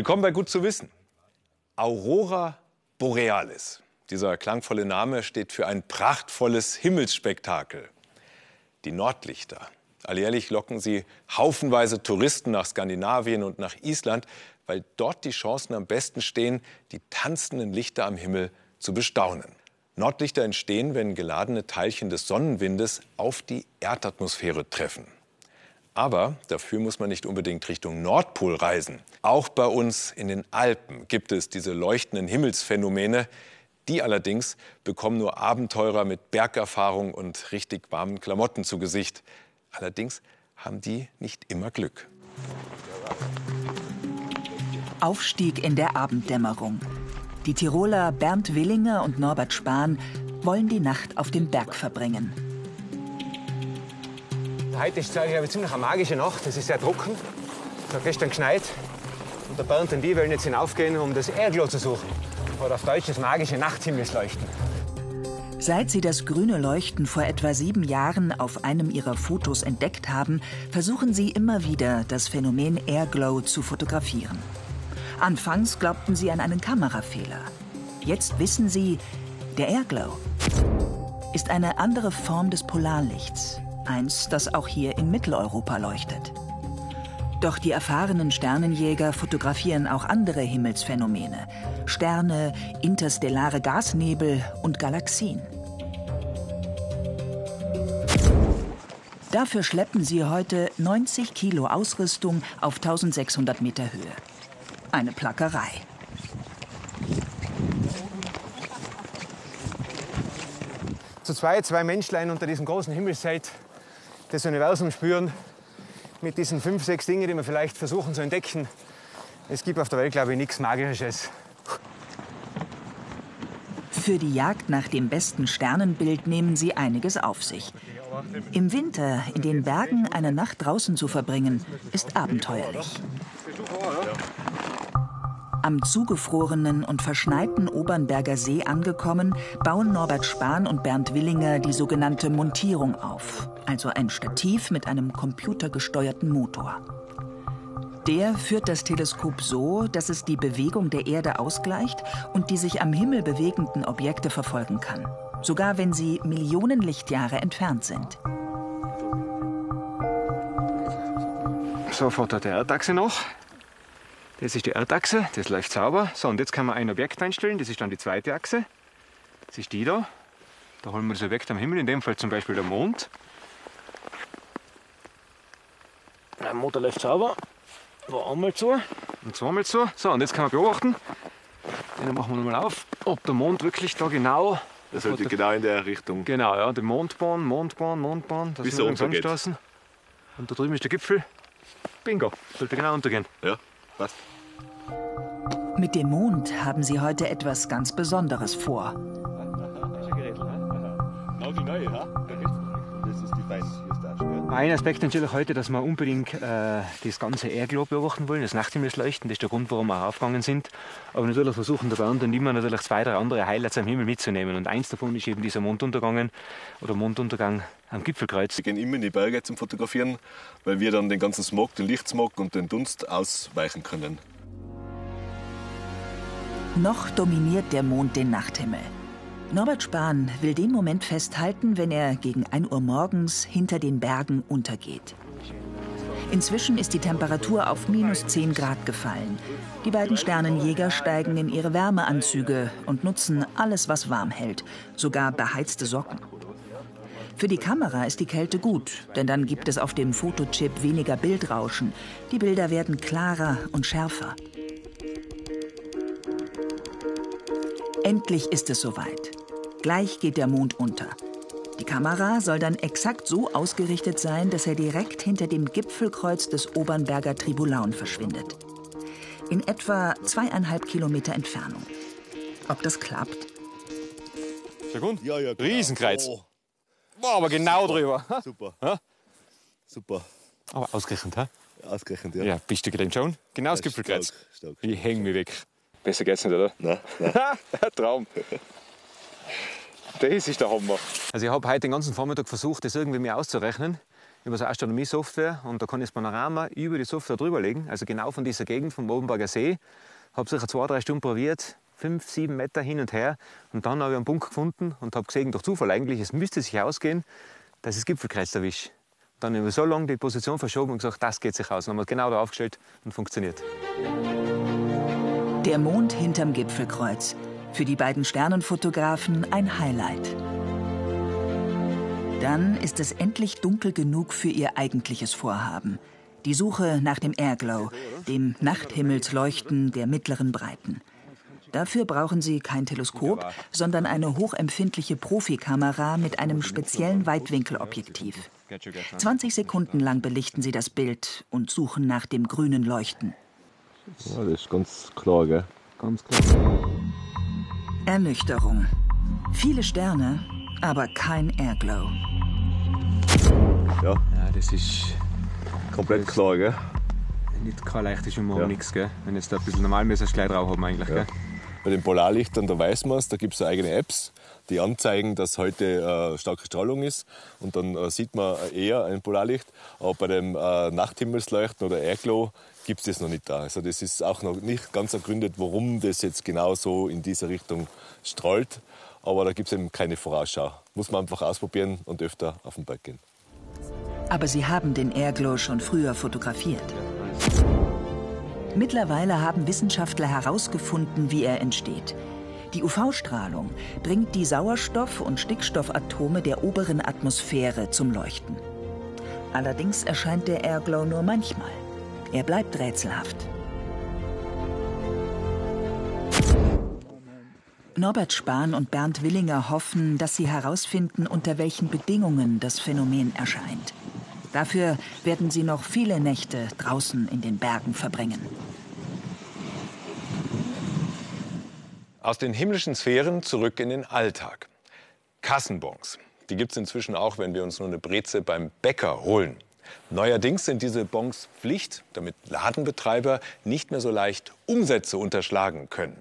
Willkommen bei Gut zu wissen. Aurora Borealis. Dieser klangvolle Name steht für ein prachtvolles Himmelsspektakel. Die Nordlichter. Alljährlich locken sie haufenweise Touristen nach Skandinavien und nach Island, weil dort die Chancen am besten stehen, die tanzenden Lichter am Himmel zu bestaunen. Nordlichter entstehen, wenn geladene Teilchen des Sonnenwindes auf die Erdatmosphäre treffen. Aber dafür muss man nicht unbedingt Richtung Nordpol reisen. Auch bei uns in den Alpen gibt es diese leuchtenden Himmelsphänomene. Die allerdings bekommen nur Abenteurer mit Bergerfahrung und richtig warmen Klamotten zu Gesicht. Allerdings haben die nicht immer Glück. Aufstieg in der Abenddämmerung. Die Tiroler Bernd Willinger und Norbert Spahn wollen die Nacht auf dem Berg verbringen. Heute ist ich, ziemlich eine magische Nacht. Es ist sehr trocken. Es hat gestern geschneit. Und der Bernd und die wollen jetzt hinaufgehen, um das Erdglow zu suchen. Oder auf Deutsch das magische Nachtshimmelsleuchten. Seit sie das grüne Leuchten vor etwa sieben Jahren auf einem ihrer Fotos entdeckt haben, versuchen sie immer wieder, das Phänomen Airglow zu fotografieren. Anfangs glaubten sie an einen Kamerafehler. Jetzt wissen sie, der Airglow ist eine andere Form des Polarlichts. Eins, das auch hier in Mitteleuropa leuchtet. Doch die erfahrenen Sternenjäger fotografieren auch andere Himmelsphänomene. Sterne, interstellare Gasnebel und Galaxien. Dafür schleppen sie heute 90 Kilo Ausrüstung auf 1600 Meter Höhe. Eine Plackerei. Zu zwei, zwei Menschlein unter diesem großen Himmelszelt das Universum spüren, mit diesen fünf, sechs Dingen, die wir vielleicht versuchen zu entdecken. Es gibt auf der Welt, glaube ich, nichts Magisches. Für die Jagd nach dem besten Sternenbild nehmen sie einiges auf sich. Im Winter in den Bergen eine Nacht draußen zu verbringen, ist abenteuerlich. Am zugefrorenen und verschneiten Obernberger See angekommen, bauen Norbert Spahn und Bernd Willinger die sogenannte Montierung auf, also ein Stativ mit einem computergesteuerten Motor. Der führt das Teleskop so, dass es die Bewegung der Erde ausgleicht und die sich am Himmel bewegenden Objekte verfolgen kann, sogar wenn sie Millionen Lichtjahre entfernt sind. So fährt der Erdachse noch. Das ist die Erdachse, das läuft sauber. So, und jetzt kann man ein Objekt einstellen, das ist dann die zweite Achse. Das ist die da. Da holen wir das Objekt am Himmel, in dem Fall zum Beispiel der Mond. Der Motor läuft sauber. War einmal zu und zweimal zu. So, und jetzt kann man beobachten. Den machen wir nochmal auf, ob der Mond wirklich da genau. Das sollte genau in der Richtung. Genau, ja, die Mondbahn, Mondbahn, Mondbahn. Das Bis wir er untergeht. Und da drüben ist der Gipfel. Bingo, sollte genau untergehen. Ja, passt. Mit dem Mond haben sie heute etwas ganz Besonderes vor. Nagelneu, ja? Das ist die Feinjustage. Ein Aspekt natürlich heute, dass wir unbedingt äh, das ganze Airglow beobachten wollen, das Nachtshimmelsleuchten. Das ist der Grund, warum wir aufgegangen sind. Aber natürlich versuchen der Bernd und immer natürlich zwei, drei andere Highlights am Himmel mitzunehmen. Und eins davon ist eben dieser Monduntergang oder Monduntergang am Gipfelkreuz. Wir gehen immer in die Berge zum Fotografieren, weil wir dann den ganzen Smog, den Lichtsmog und den Dunst ausweichen können. Noch dominiert der Mond den Nachthimmel. Norbert Spahn will den Moment festhalten, wenn er gegen 1 Uhr morgens hinter den Bergen untergeht. Inzwischen ist die Temperatur auf minus 10 Grad gefallen. Die beiden Sternenjäger steigen in ihre Wärmeanzüge und nutzen alles, was warm hält, sogar beheizte Socken. Für die Kamera ist die Kälte gut, denn dann gibt es auf dem Fotochip weniger Bildrauschen. Die Bilder werden klarer und schärfer. Endlich ist es soweit. Gleich geht der Mond unter. Die Kamera soll dann exakt so ausgerichtet sein, dass er direkt hinter dem Gipfelkreuz des Obernberger Tribulaun verschwindet. In etwa zweieinhalb Kilometer Entfernung. Ob das klappt? Gut. Ja, ja, Riesenkreuz. Oh, War aber genau drüber. Ha? super. Ja? Super. Aber ausgerechnet, hä? Ausgerechnet, ja. Ja, bist du gelernt schon? Genau das Ja, Gipfelkreuz. stark, stark. Ich häng mich weg. Besser geht's nicht, oder? Nein, nein. Ein Traum. Das ist der Hammer. Also ich habe heute den ganzen Vormittag versucht, das irgendwie mir auszurechnen, über so Astronomie-Software und da kann ich das Panorama über die Software drüberlegen, also genau von dieser Gegend vom Obenberger See. Habe sicher zwei, drei Stunden probiert, fünf, sieben Meter hin und her und dann habe ich einen Punkt gefunden und habe gesehen, durch Zufall eigentlich, es müsste sich ausgehen, dass ich das Gipfelkreuz erwische. Dann habe ich so lange die Position verschoben und gesagt, das geht sich aus. Dann haben wir genau da aufgestellt und funktioniert. Der Mond hinterm Gipfelkreuz. Für die beiden Sternenfotografen ein Highlight. Dann ist es endlich dunkel genug für ihr eigentliches Vorhaben. Die Suche nach dem Airglow, dem Nachthimmelsleuchten der mittleren Breiten. Dafür brauchen sie kein Teleskop, sondern eine hochempfindliche Profikamera mit einem speziellen Weitwinkelobjektiv. 20 Sekunden lang belichten sie das Bild und suchen nach dem grünen Leuchten. Ja, das ist ganz klar, gell? Ganz klar. Ernüchterung. Viele Sterne, aber kein Airglow. Ja, Ja, das ist komplett klar, gell? nicht kein leichtes Humor, Ja. nichts. Gell? Wenn jetzt da ein bisschen normal müsste, gleich drauf haben eigentlich. Gell? Bei den Polarlichtern, da weiß man es, da gibt es eigene Apps, die anzeigen, dass heute äh, starke Strahlung ist. Und dann äh, sieht man eher ein Polarlicht. Aber bei dem äh, Nachthimmelsleuchten oder Airglow gibt es das noch nicht da. Also das ist auch noch nicht ganz ergründet, warum das jetzt genau so in diese Richtung strahlt. Aber da gibt es eben keine Vorausschau. Muss man einfach ausprobieren und öfter auf den Berg gehen. Aber sie haben den Airglow schon früher fotografiert. Mittlerweile haben Wissenschaftler herausgefunden, wie er entsteht. Die UV-Strahlung bringt die Sauerstoff- und Stickstoffatome der oberen Atmosphäre zum Leuchten. Allerdings erscheint der Airglow nur manchmal. Er bleibt rätselhaft. Norbert Spahn und Bernd Willinger hoffen, dass sie herausfinden, unter welchen Bedingungen das Phänomen erscheint. Dafür werden sie noch viele Nächte draußen in den Bergen verbringen. Aus den himmlischen Sphären zurück in den Alltag. Kassenbons. Die gibt es inzwischen auch, wenn wir uns nur eine Breze beim Bäcker holen. Neuerdings sind diese Bons Pflicht, damit Ladenbetreiber nicht mehr so leicht Umsätze unterschlagen können.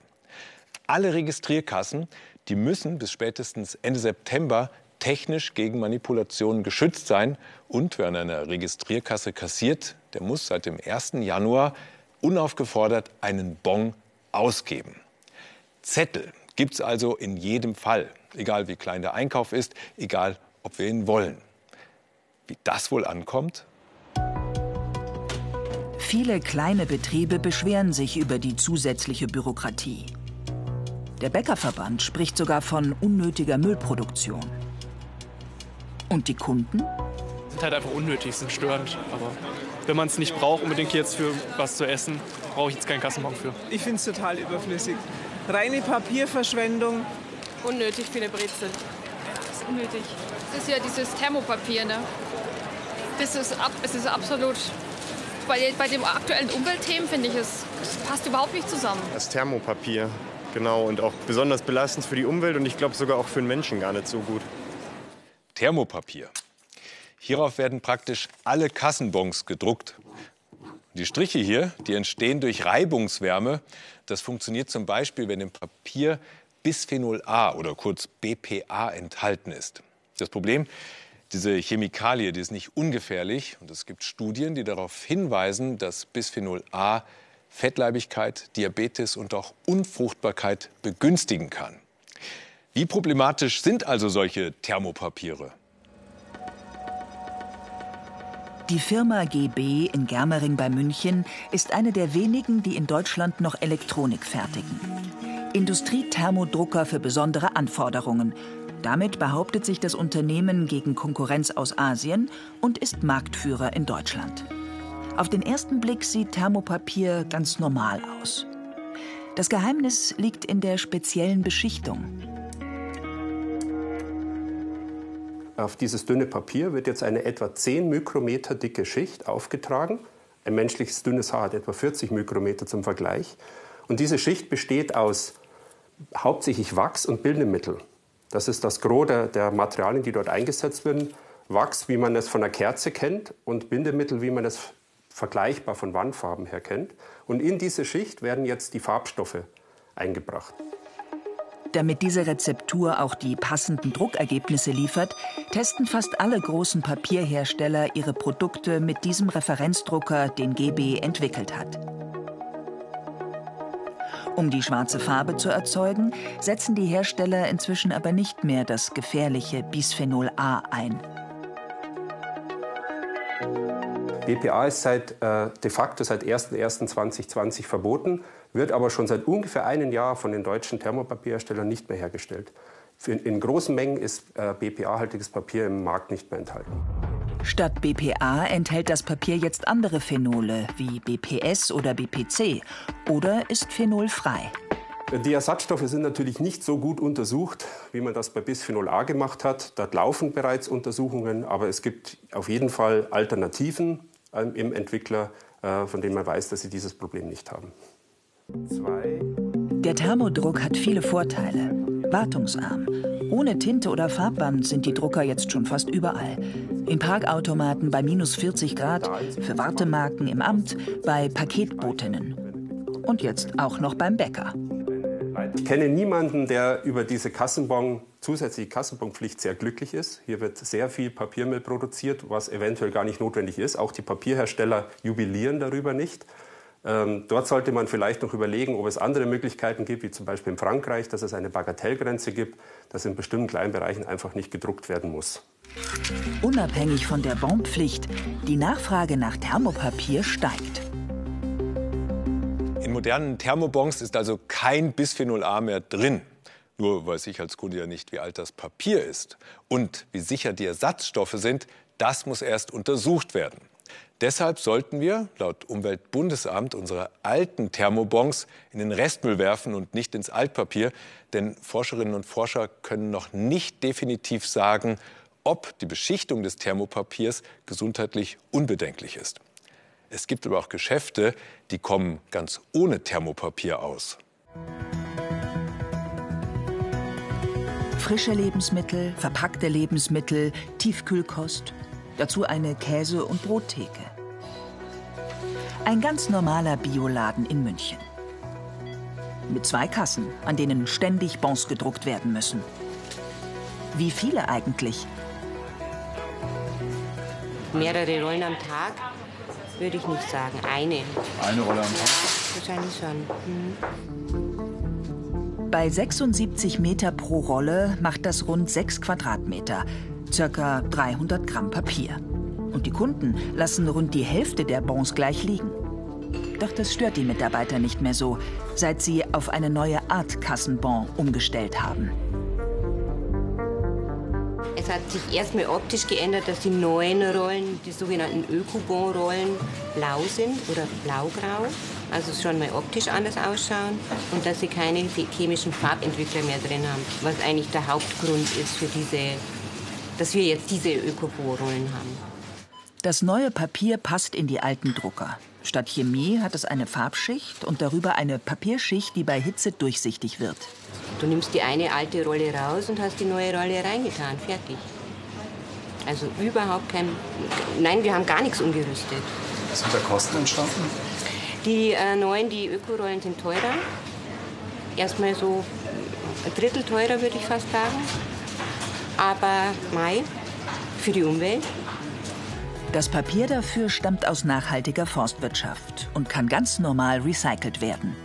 Alle Registrierkassen, die müssen bis spätestens Ende September technisch gegen Manipulationen geschützt sein. Und wer an einer Registrierkasse kassiert, der muss seit dem 1. Januar unaufgefordert einen Bon ausgeben. Zettel gibt es also in jedem Fall, egal wie klein der Einkauf ist, egal ob wir ihn wollen. Wie das wohl ankommt? Viele kleine Betriebe beschweren sich über die zusätzliche Bürokratie. Der Bäckerverband spricht sogar von unnötiger Müllproduktion. Und die Kunden? sind halt einfach unnötig, sind störend. Aber wenn man es nicht braucht, unbedingt jetzt für was zu essen, brauche ich jetzt keinen Kassenbon für. Ich finde es total überflüssig. Reine Papierverschwendung. Unnötig für eine Brezel. Das ist unnötig. Das ist ja dieses Thermopapier, ne? Das ist, ab, es ist absolut. Bei, bei den aktuellen Umweltthemen finde ich es, es passt überhaupt nicht zusammen. Das Thermopapier, genau. Und auch besonders belastend für die Umwelt und ich glaube sogar auch für den Menschen gar nicht so gut. Thermopapier. Hierauf werden praktisch alle Kassenbons gedruckt. Die Striche hier, die entstehen durch Reibungswärme. Das funktioniert zum Beispiel, wenn im Papier Bisphenol A oder kurz BPA enthalten ist. Das Problem, diese Chemikalie, die ist nicht ungefährlich und es gibt Studien, die darauf hinweisen, dass Bisphenol A Fettleibigkeit, Diabetes und auch Unfruchtbarkeit begünstigen kann. Wie problematisch sind also solche Thermopapiere? Die Firma GB in Germering bei München ist eine der wenigen, die in Deutschland noch Elektronik fertigen. Industriethermodrucker für besondere Anforderungen. Damit behauptet sich das Unternehmen gegen Konkurrenz aus Asien und ist Marktführer in Deutschland. Auf den ersten Blick sieht Thermopapier ganz normal aus. Das Geheimnis liegt in der speziellen Beschichtung. Auf dieses dünne Papier wird jetzt eine etwa 10 Mikrometer dicke Schicht aufgetragen. Ein menschliches dünnes Haar hat etwa 40 Mikrometer zum Vergleich. Und diese Schicht besteht aus hauptsächlich Wachs und Bindemittel. Das ist das Gros der, der Materialien, die dort eingesetzt werden. Wachs, wie man es von der Kerze kennt, und Bindemittel, wie man es vergleichbar von Wandfarben her kennt. Und in diese Schicht werden jetzt die Farbstoffe eingebracht. Damit diese Rezeptur auch die passenden Druckergebnisse liefert, testen fast alle großen Papierhersteller ihre Produkte mit diesem Referenzdrucker, den GB entwickelt hat. Um die schwarze Farbe zu erzeugen, setzen die Hersteller inzwischen aber nicht mehr das gefährliche Bisphenol A ein. BPA ist seit, äh, de facto seit 01.01.2020 verboten, wird aber schon seit ungefähr einem Jahr von den deutschen Thermopapierherstellern nicht mehr hergestellt. In, großen Mengen ist äh, BPA-haltiges Papier im Markt nicht mehr enthalten. Statt BPA enthält das Papier jetzt andere Phenole wie BPS oder BPC oder ist phenolfrei. Die Ersatzstoffe sind natürlich nicht so gut untersucht, wie man das bei Bisphenol A gemacht hat. Dort laufen bereits Untersuchungen, aber es gibt auf jeden Fall Alternativen ähm, im Entwickler, äh, von denen man weiß, dass sie dieses Problem nicht haben. Der Thermodruck hat viele Vorteile. Wartungsarm. Ohne Tinte oder Farbband sind die Drucker jetzt schon fast überall. In Parkautomaten bei minus 40 Grad, für Wartemarken im Amt, bei Paketbotinnen. Und jetzt auch noch beim Bäcker. Ich kenne niemanden, der über diese Kassenbon, zusätzliche Kassenbonpflicht sehr glücklich ist. Hier wird sehr viel Papiermüll produziert, was eventuell gar nicht notwendig ist. Auch die Papierhersteller jubilieren darüber nicht. Ähm, dort sollte man vielleicht noch überlegen, ob es andere Möglichkeiten gibt, wie zum Beispiel in Frankreich, dass es eine Bagatellgrenze gibt, dass in bestimmten kleinen Bereichen einfach nicht gedruckt werden muss. Unabhängig von der Bonpflicht, die Nachfrage nach Thermopapier steigt. In modernen Thermobons ist also kein Bisphenol A mehr drin. Nur weiß ich als Kunde ja nicht, wie alt das Papier ist. Und wie sicher die Ersatzstoffe sind, das muss erst untersucht werden. Deshalb sollten wir, laut Umweltbundesamt, unsere alten Thermobons in den Restmüll werfen und nicht ins Altpapier. Denn Forscherinnen und Forscher können noch nicht definitiv sagen, ob die Beschichtung des Thermopapiers gesundheitlich unbedenklich ist. Es gibt aber auch Geschäfte, die kommen ganz ohne Thermopapier aus. Frische Lebensmittel, verpackte Lebensmittel, Tiefkühlkost. Dazu eine Käse- und Brottheke. Ein ganz normaler Bioladen in München. Mit zwei Kassen, an denen ständig Bons gedruckt werden müssen. Wie viele eigentlich? Mehrere Rollen am Tag würde ich nicht sagen. Eine. Eine Rolle am Tag? Wahrscheinlich schon. Mhm. Bei 76 Meter pro Rolle macht das rund 6 Quadratmeter ca. 300 Gramm Papier. Und die Kunden lassen rund die Hälfte der Bons gleich liegen. Doch das stört die Mitarbeiter nicht mehr so, seit sie auf eine neue Art Kassenbon umgestellt haben. Es hat sich erstmal optisch geändert, dass die neuen Rollen, die sogenannten Ökobon-Rollen, blau sind oder blaugrau. Also schon mal optisch anders ausschauen und dass sie keine chemischen Farbentwickler mehr drin haben, was eigentlich der Hauptgrund ist für diese dass wir jetzt diese Ökoporollen haben. Das neue Papier passt in die alten Drucker. Statt Chemie hat es eine Farbschicht und darüber eine Papierschicht, die bei Hitze durchsichtig wird. Du nimmst die eine alte Rolle raus und hast die neue Rolle reingetan. Fertig. Also überhaupt kein. Nein, wir haben gar nichts umgerüstet. Was sind da Kosten entstanden? Die äh, neuen, die Ökorollen sind teurer. Erstmal so ein Drittel teurer, würde ich fast sagen aber Mai für die Umwelt. Das Papier dafür stammt aus nachhaltiger Forstwirtschaft und kann ganz normal recycelt werden.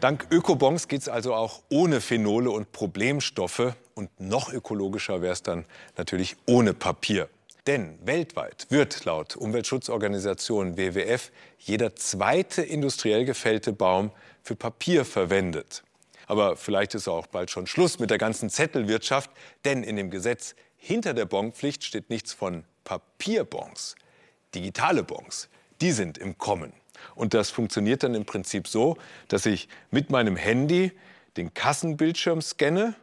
Dank Ökobons geht es also auch ohne Phenole und Problemstoffe. Und noch ökologischer wäre es dann natürlich ohne Papier. Denn weltweit wird laut Umweltschutzorganisation WWF jeder zweite industriell gefällte Baum für Papier verwendet. Aber vielleicht ist auch bald schon Schluss mit der ganzen Zettelwirtschaft, denn in dem Gesetz hinter der Bonpflicht steht nichts von Papierbons. Digitale Bons, die sind im Kommen. Und das funktioniert dann im Prinzip so, dass ich mit meinem Handy den Kassenbildschirm scanne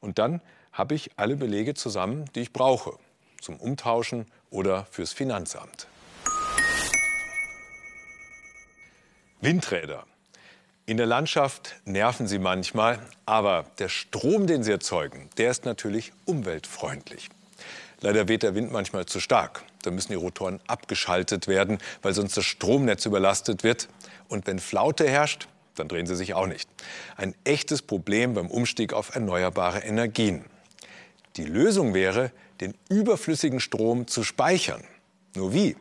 und dann habe ich alle Belege zusammen, die ich brauche, zum Umtauschen oder fürs Finanzamt. Windräder. In der Landschaft nerven sie manchmal, aber der Strom, den sie erzeugen, der ist natürlich umweltfreundlich. Leider weht der Wind manchmal zu stark. Da müssen die Rotoren abgeschaltet werden, weil sonst das Stromnetz überlastet wird. Und wenn Flaute herrscht, dann drehen sie sich auch nicht. Ein echtes Problem beim Umstieg auf erneuerbare Energien. Die Lösung wäre, den überflüssigen Strom zu speichern. Nur wie?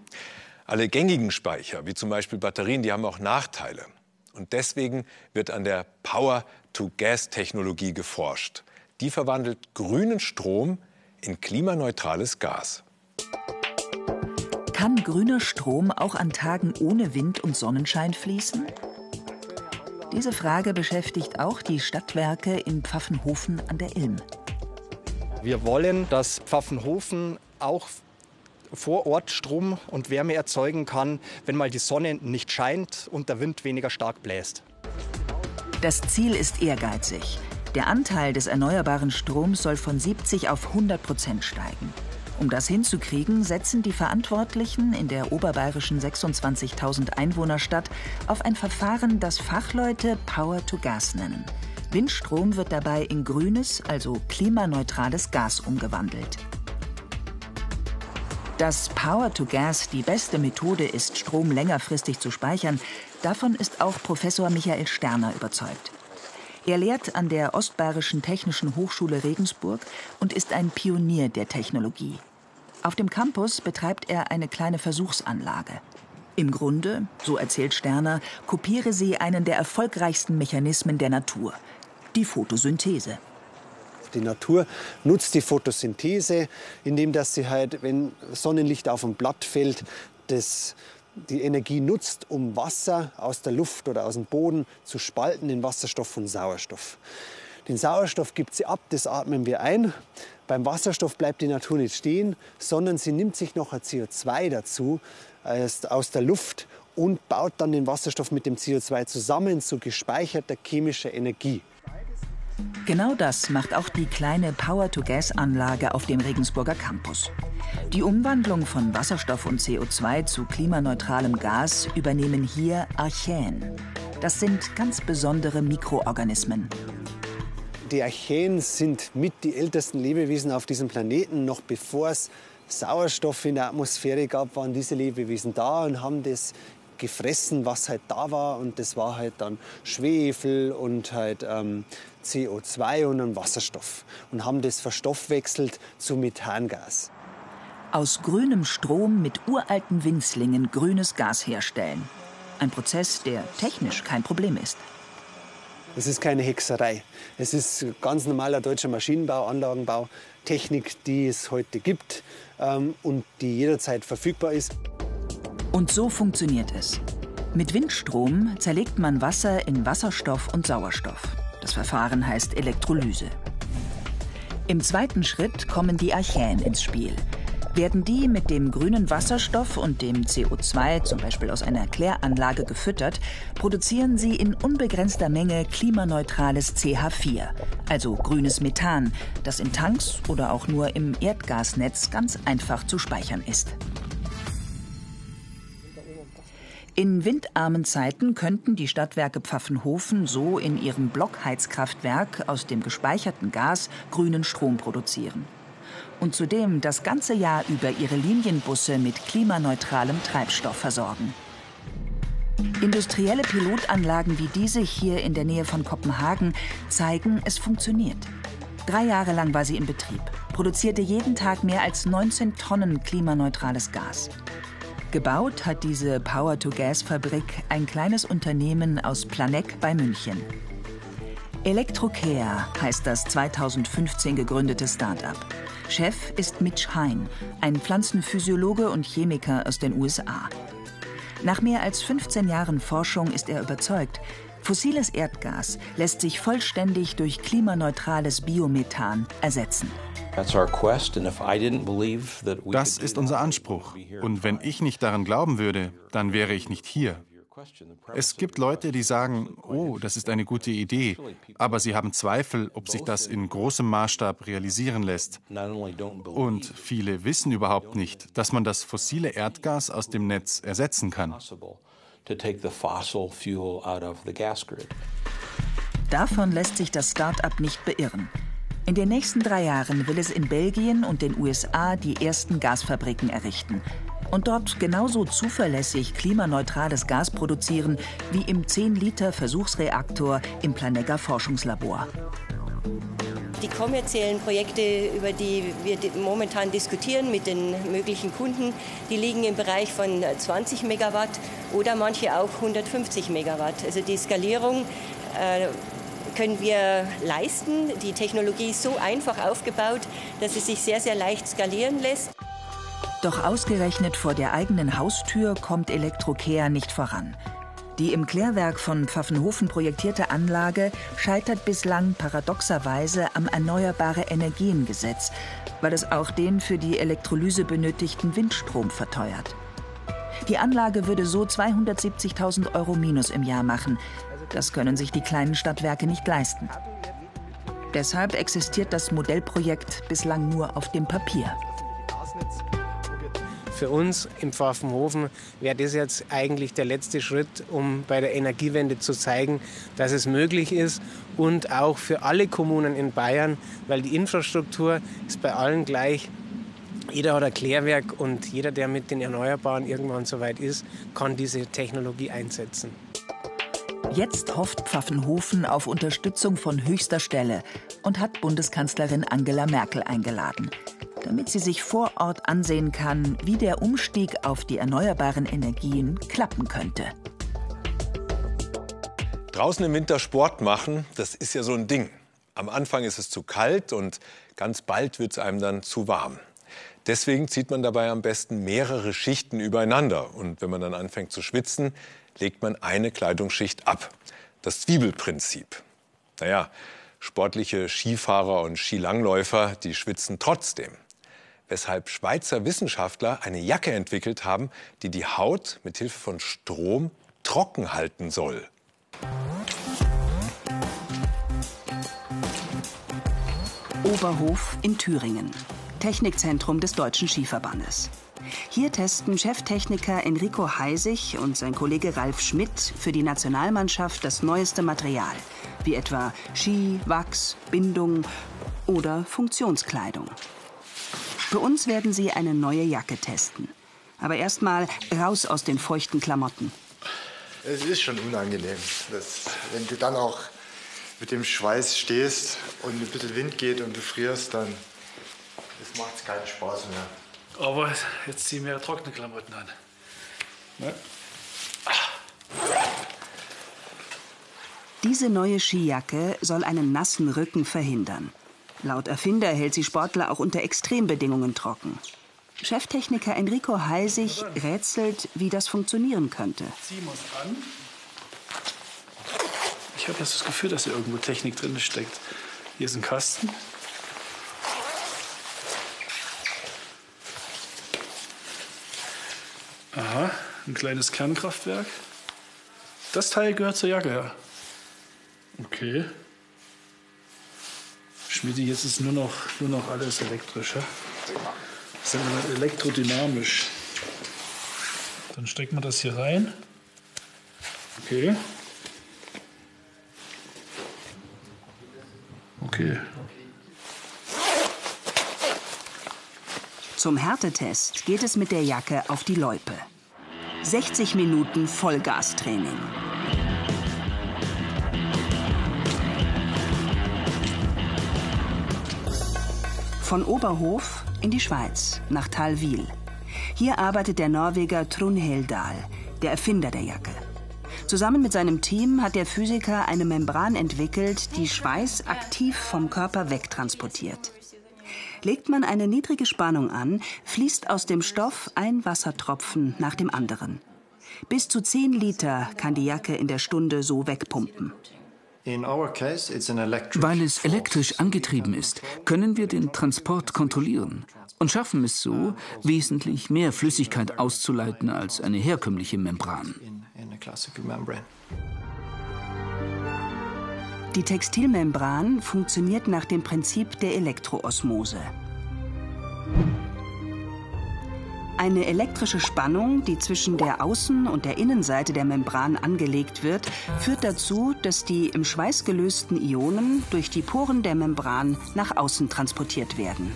Alle gängigen Speicher, wie zum Beispiel Batterien, die haben auch Nachteile. Und deswegen wird an der Power-to-Gas-Technologie geforscht. Die verwandelt grünen Strom in klimaneutrales Gas. Kann grüner Strom auch an Tagen ohne Wind und Sonnenschein fließen? Diese Frage beschäftigt auch die Stadtwerke in Pfaffenhofen an der Ilm. Wir wollen, dass Pfaffenhofen auch vor Ort Strom und Wärme erzeugen kann, wenn mal die Sonne nicht scheint und der Wind weniger stark bläst. Das Ziel ist ehrgeizig. Der Anteil des erneuerbaren Stroms soll von 70 auf 100 Prozent steigen. Um das hinzukriegen, setzen die Verantwortlichen in der oberbayerischen 26.000 Einwohnerstadt auf ein Verfahren, das Fachleute Power to Gas nennen. Windstrom wird dabei in grünes, also klimaneutrales Gas umgewandelt. Dass Power to Gas die beste Methode ist, Strom längerfristig zu speichern, davon ist auch Professor Michael Sterner überzeugt. Er lehrt an der Ostbayerischen Technischen Hochschule Regensburg und ist ein Pionier der Technologie. Auf dem Campus betreibt er eine kleine Versuchsanlage. Im Grunde, so erzählt Sterner, kopiere sie einen der erfolgreichsten Mechanismen der Natur, die Photosynthese. Die Natur nutzt die Photosynthese, indem dass sie halt, wenn Sonnenlicht auf ein Blatt fällt, das die Energie nutzt, um Wasser aus der Luft oder aus dem Boden zu spalten in Wasserstoff und Sauerstoff. Den Sauerstoff gibt sie ab, das atmen wir ein. Beim Wasserstoff bleibt die Natur nicht stehen, sondern sie nimmt sich noch ein CO2 dazu aus der Luft und baut dann den Wasserstoff mit dem CO2 zusammen zu gespeicherter chemischer Energie. Genau das macht auch die kleine Power-to-Gas-Anlage auf dem Regensburger Campus. Die Umwandlung von Wasserstoff und CO2 zu klimaneutralem Gas übernehmen hier Archäen. Das sind ganz besondere Mikroorganismen. Die Archäen sind mit die ältesten Lebewesen auf diesem Planeten. Noch bevor es Sauerstoff in der Atmosphäre gab, waren diese Lebewesen da und haben das gefressen, was halt da war. Und das war halt dann Schwefel und halt ähm, CO2 und dann Wasserstoff. Und haben das verstoffwechselt zu Methangas. Aus grünem Strom mit uralten Winzlingen grünes Gas herstellen. Ein Prozess, der technisch kein Problem ist. Es ist keine Hexerei. Es ist ganz normaler deutscher Maschinenbau, Anlagenbau, Technik, die es heute gibt ähm, und die jederzeit verfügbar ist. Und so funktioniert es. Mit Windstrom zerlegt man Wasser in Wasserstoff und Sauerstoff. Das Verfahren heißt Elektrolyse. Im zweiten Schritt kommen die Archäen ins Spiel. Werden die mit dem grünen Wasserstoff und dem CO2 zum Beispiel aus einer Kläranlage gefüttert, produzieren sie in unbegrenzter Menge klimaneutrales CH4, also grünes Methan, das in Tanks oder auch nur im Erdgasnetz ganz einfach zu speichern ist. In windarmen Zeiten könnten die Stadtwerke Pfaffenhofen so in ihrem Blockheizkraftwerk aus dem gespeicherten Gas grünen Strom produzieren. Und zudem das ganze Jahr über ihre Linienbusse mit klimaneutralem Treibstoff versorgen. Industrielle Pilotanlagen wie diese hier in der Nähe von Kopenhagen zeigen, es funktioniert. Drei Jahre lang war sie in Betrieb, produzierte jeden Tag mehr als 19 Tonnen klimaneutrales Gas. Gebaut hat diese Power-to-Gas-Fabrik ein kleines Unternehmen aus Planegg bei München. Electrocare heißt das 2015 gegründete Start-up. Chef ist Mitch Hein, ein Pflanzenphysiologe und Chemiker aus den USA. Nach mehr als 15 Jahren Forschung ist er überzeugt, fossiles Erdgas lässt sich vollständig durch klimaneutrales Biomethan ersetzen. Das ist unser Anspruch. Und wenn ich nicht daran glauben würde, dann wäre ich nicht hier. Es gibt Leute, die sagen, oh, das ist eine gute Idee, aber sie haben Zweifel, ob sich das in großem Maßstab realisieren lässt. Und viele wissen überhaupt nicht, dass man das fossile Erdgas aus dem Netz ersetzen kann. Davon lässt sich das Start-up nicht beirren. In den nächsten drei Jahren will es in Belgien und den USA die ersten Gasfabriken errichten. und dort genauso zuverlässig klimaneutrales Gas produzieren wie im 10-Liter-Versuchsreaktor im Planegga Forschungslabor. Die kommerziellen Projekte, über die wir momentan diskutieren mit den möglichen Kunden, die liegen im Bereich von 20 Megawatt oder manche auch 150 Megawatt. Also die Skalierung äh, können wir leisten. Die Technologie ist so einfach aufgebaut, dass es sich sehr, sehr leicht skalieren lässt. Doch ausgerechnet vor der eigenen Haustür kommt Elektrokea nicht voran. Die im Klärwerk von Pfaffenhofen projektierte Anlage scheitert bislang paradoxerweise am Erneuerbare Energiengesetz, weil es auch den für die Elektrolyse benötigten Windstrom verteuert. Die Anlage würde so 270.000 Euro Minus im Jahr machen. Das können sich die kleinen Stadtwerke nicht leisten. Deshalb existiert das Modellprojekt bislang nur auf dem Papier. Für uns im Pfaffenhofen wäre das jetzt eigentlich der letzte Schritt, um bei der Energiewende zu zeigen, dass es möglich ist und auch für alle Kommunen in Bayern, weil die Infrastruktur ist bei allen gleich. Jeder hat ein Klärwerk und jeder, der mit den Erneuerbaren irgendwann soweit ist, kann diese Technologie einsetzen. Jetzt hofft Pfaffenhofen auf Unterstützung von höchster Stelle und hat Bundeskanzlerin Angela Merkel eingeladen damit sie sich vor Ort ansehen kann, wie der Umstieg auf die erneuerbaren Energien klappen könnte. Draußen im Winter Sport machen, das ist ja so ein Ding. Am Anfang ist es zu kalt und ganz bald wird es einem dann zu warm. Deswegen zieht man dabei am besten mehrere Schichten übereinander. Und wenn man dann anfängt zu schwitzen, legt man eine Kleidungsschicht ab. Das Zwiebelprinzip. Naja, sportliche Skifahrer und Skilangläufer, die schwitzen trotzdem weshalb Schweizer Wissenschaftler eine Jacke entwickelt haben, die die Haut mit Hilfe von Strom trocken halten soll. Oberhof in Thüringen, Technikzentrum des Deutschen Skiverbandes. Hier testen Cheftechniker Enrico Heisig und sein Kollege Ralf Schmidt für die Nationalmannschaft das neueste Material, wie etwa Ski, Wachs, Bindung oder Funktionskleidung. Für uns werden sie eine neue Jacke testen. Aber erstmal raus aus den feuchten Klamotten. Es ist schon unangenehm, dass, wenn du dann auch mit dem Schweiß stehst und ein bisschen Wind geht und du frierst, dann macht es keinen Spaß mehr. Aber jetzt ziehen wir trockene Klamotten an. Ne? Diese neue Skijacke soll einen nassen Rücken verhindern. Laut Erfinder hält sie Sportler auch unter Extrembedingungen trocken. Cheftechniker Enrico Heisig rätselt, wie das funktionieren könnte. Ziehen wir an. Ich habe das Gefühl, dass hier irgendwo Technik drin steckt. Hier ist ein Kasten. Aha, ein kleines Kernkraftwerk. Das Teil gehört zur Jacke, ja. Okay. Schmidt, jetzt ist nur noch, nur noch alles elektrisch. Das ist elektrodynamisch. Dann stecken wir das hier rein. Okay. Okay. Zum Härtetest geht es mit der Jacke auf die Loipe. 60 Minuten Vollgastraining. Von Oberhof in die Schweiz, nach Talwil. Hier arbeitet der Norweger Trun Heldal, der Erfinder der Jacke. Zusammen mit seinem Team hat der Physiker eine Membran entwickelt, die Schweiß aktiv vom Körper wegtransportiert. Legt man eine niedrige Spannung an, fließt aus dem Stoff ein Wassertropfen nach dem anderen. Bis zu 10 Liter kann die Jacke in der Stunde so wegpumpen. Weil es elektrisch angetrieben ist, können wir den Transport kontrollieren und schaffen es so, wesentlich mehr Flüssigkeit auszuleiten als eine herkömmliche Membran. Die Textilmembran funktioniert nach dem Prinzip der Elektroosmose. Eine elektrische Spannung, die zwischen der Außen- und der Innenseite der Membran angelegt wird, führt dazu, dass die im Schweiß gelösten Ionen durch die Poren der Membran nach außen transportiert werden.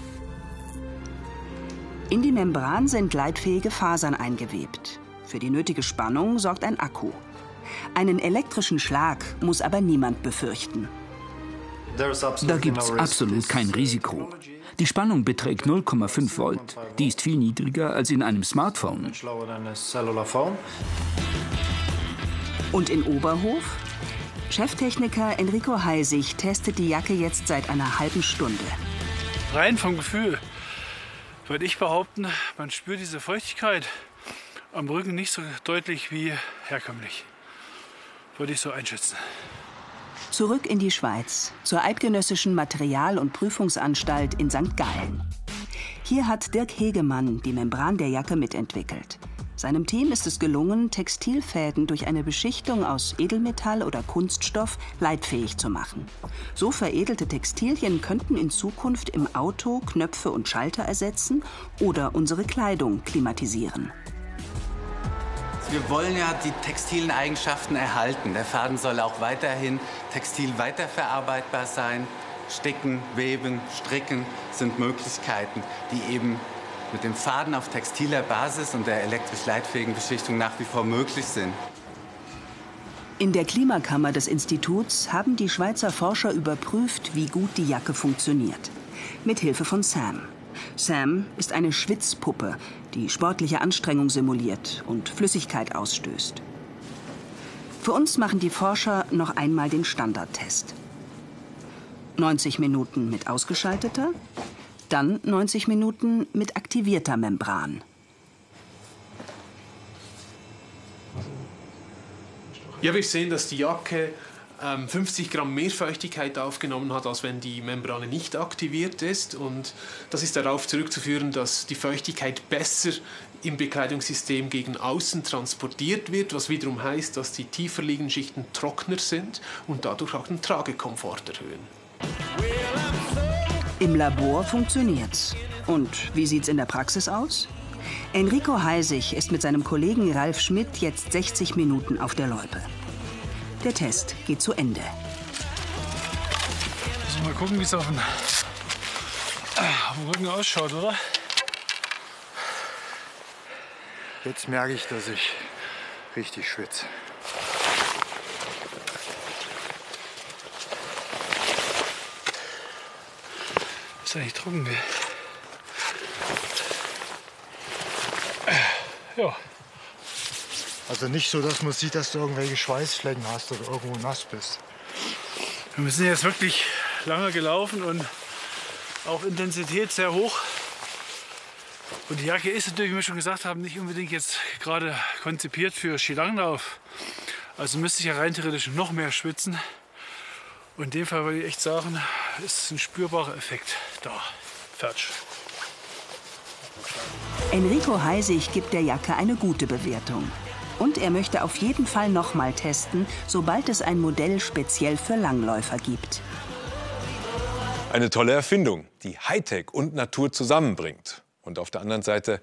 In die Membran sind leitfähige Fasern eingewebt. Für die nötige Spannung sorgt ein Akku. Einen elektrischen Schlag muss aber niemand befürchten. Da gibt es absolut kein Risiko. Die Spannung beträgt 0,5 Volt. Die ist viel niedriger als in einem Smartphone. Und in Oberhof? Cheftechniker Enrico Heisig testet die Jacke jetzt seit einer halben Stunde. Rein vom Gefühl würde ich behaupten, man spürt diese Feuchtigkeit am Rücken nicht so deutlich wie herkömmlich. Würde ich so einschätzen. Zurück in die Schweiz, zur Eidgenössischen Material- und Prüfungsanstalt in St. Gallen. Hier hat Dirk Hegemann die Membran der Jacke mitentwickelt. Seinem Team ist es gelungen, Textilfäden durch eine Beschichtung aus Edelmetall oder Kunststoff leitfähig zu machen. So veredelte Textilien könnten in Zukunft im Auto Knöpfe und Schalter ersetzen oder unsere Kleidung klimatisieren. Wir wollen ja die textilen Eigenschaften erhalten. Der Faden soll auch weiterhin textil weiterverarbeitbar sein. Sticken, Weben, Stricken sind Möglichkeiten, die eben mit dem Faden auf textiler Basis und der elektrisch leitfähigen Beschichtung nach wie vor möglich sind. In der Klimakammer des Instituts haben die Schweizer Forscher überprüft, wie gut die Jacke funktioniert. Mit Hilfe von Sam. Sam ist eine Schwitzpuppe, die sportliche Anstrengung simuliert und Flüssigkeit ausstößt. Für uns machen die Forscher noch einmal den Standardtest. 90 Minuten mit ausgeschalteter, dann 90 Minuten mit aktivierter Membran. Ja, wir sehen, dass die Jacke 50 ähm, Gramm mehr Feuchtigkeit aufgenommen hat, als wenn die Membrane nicht aktiviert ist. Und das ist darauf zurückzuführen, dass die Feuchtigkeit besser im Bekleidungssystem gegen außen transportiert wird, was wiederum heißt, dass die tiefer liegenden Schichten trockener sind und dadurch auch den Tragekomfort erhöhen. Im Labor funktioniert's. Und wie sieht's in der Praxis aus? Enrico Heisig ist mit seinem Kollegen Ralf Schmidt jetzt 60 Minuten auf der Loipe. Der Test geht zu Ende. Also mal gucken, wie es auf, dem, auf dem Rücken ausschaut, oder? Jetzt merke ich, dass ich richtig schwitze. Ist eigentlich trocken, gell? Ja. Also nicht so, dass man sieht, dass du irgendwelche Schweißflecken hast oder irgendwo nass bist. Wir sind jetzt wirklich lange gelaufen und auch Intensität sehr hoch. Und die Jacke ist natürlich, wie wir schon gesagt haben, nicht unbedingt jetzt gerade konzipiert für Skilanglauf. Also müsste ich ja rein theoretisch noch mehr schwitzen. Und in dem Fall würde ich echt sagen, ist ein spürbarer Effekt da. Fertig. Enrico Heisig gibt der Jacke eine gute Bewertung. Und er möchte auf jeden Fall nochmal testen, sobald es ein Modell speziell für Langläufer gibt. Eine tolle Erfindung, die Hightech und Natur zusammenbringt. Und auf der anderen Seite,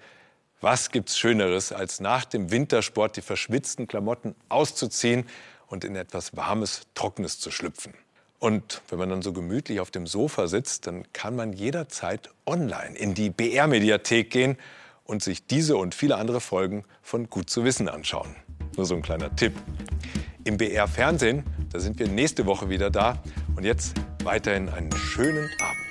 was gibt's Schöneres, als nach dem Wintersport die verschwitzten Klamotten auszuziehen und in etwas Warmes, Trockenes zu schlüpfen? Und wenn man dann so gemütlich auf dem Sofa sitzt, dann kann man jederzeit online in die BR-Mediathek gehen und sich diese und viele andere Folgen von Gut zu wissen anschauen. Nur so ein kleiner Tipp. Im BR Fernsehen, da sind wir nächste Woche wieder da. Und jetzt weiterhin einen schönen Abend.